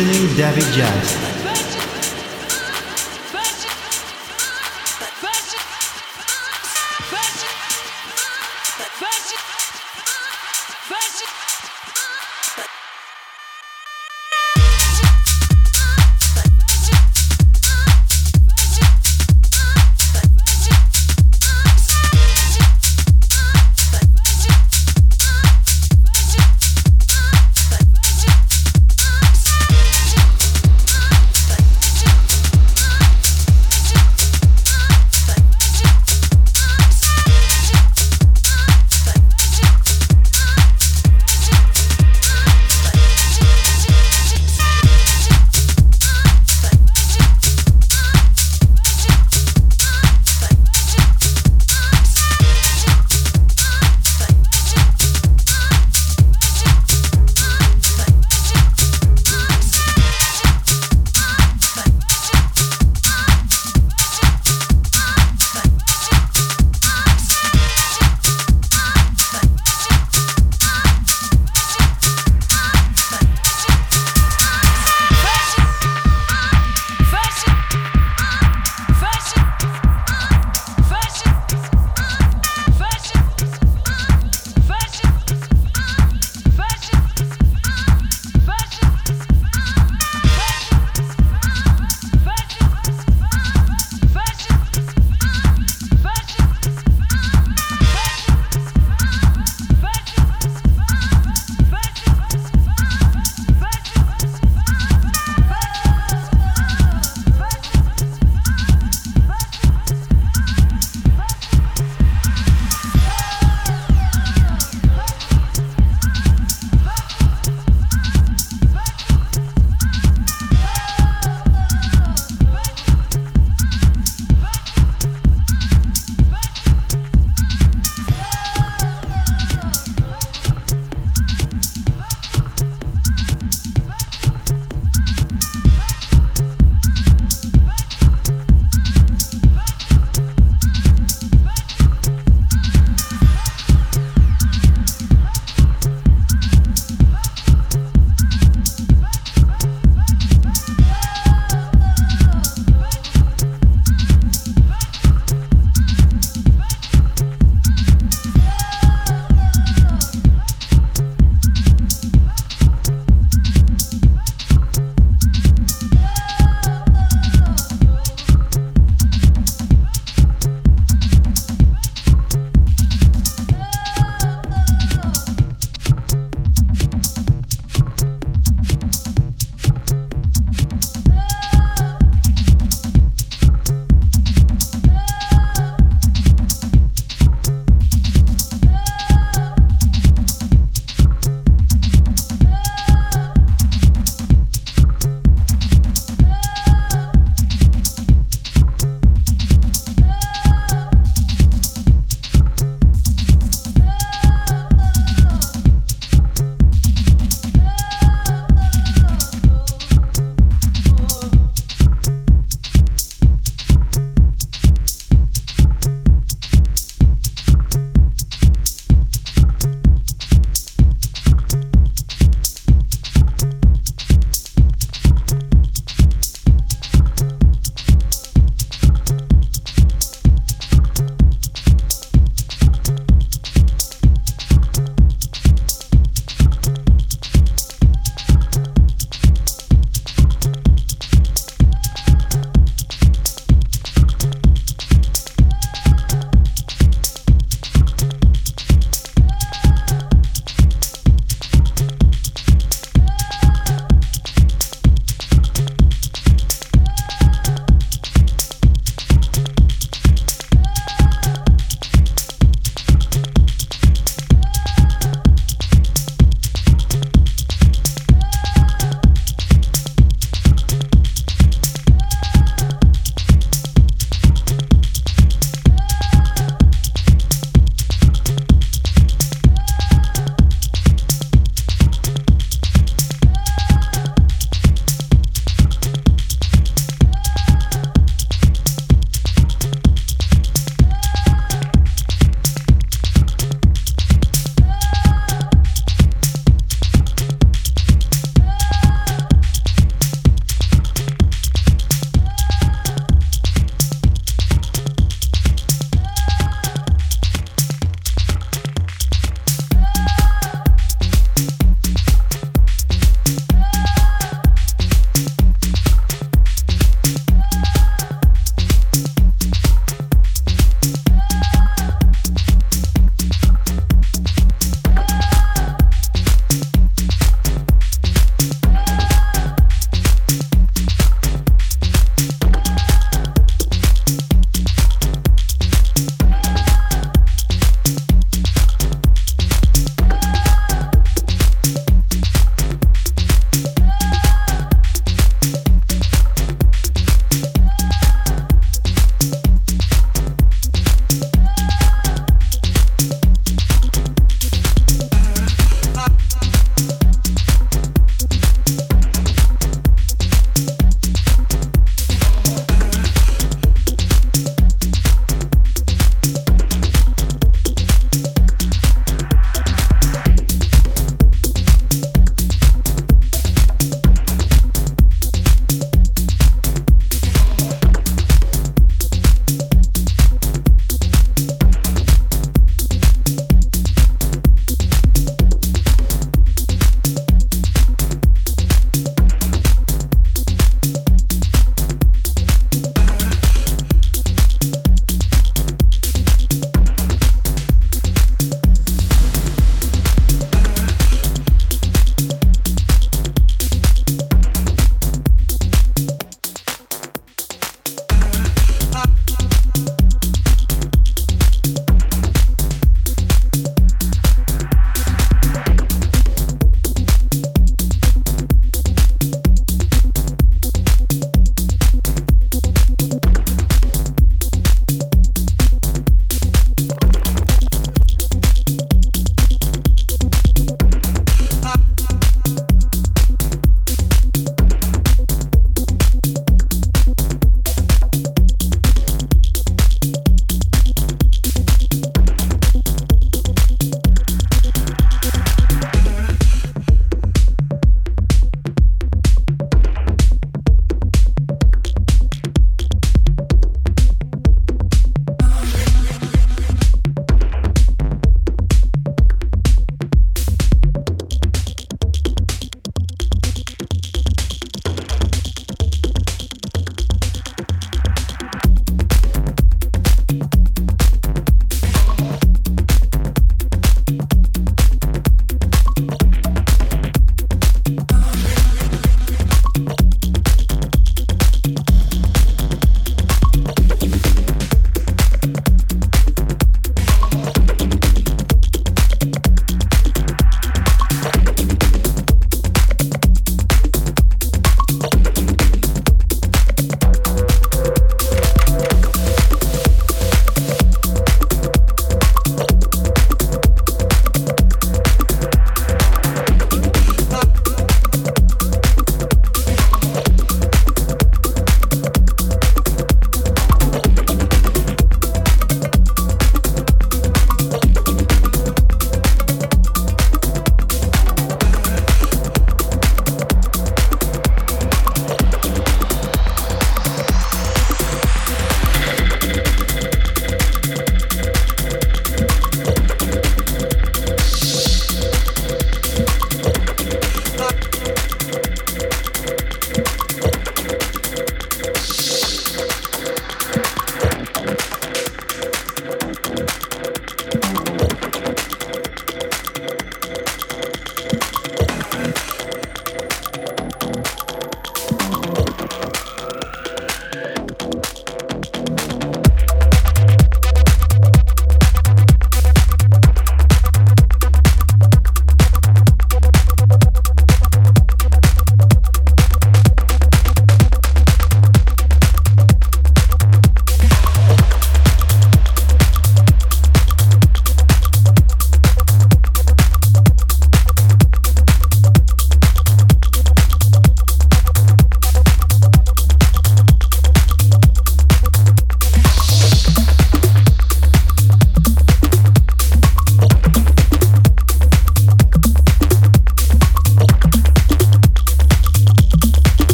Listening David Jazz.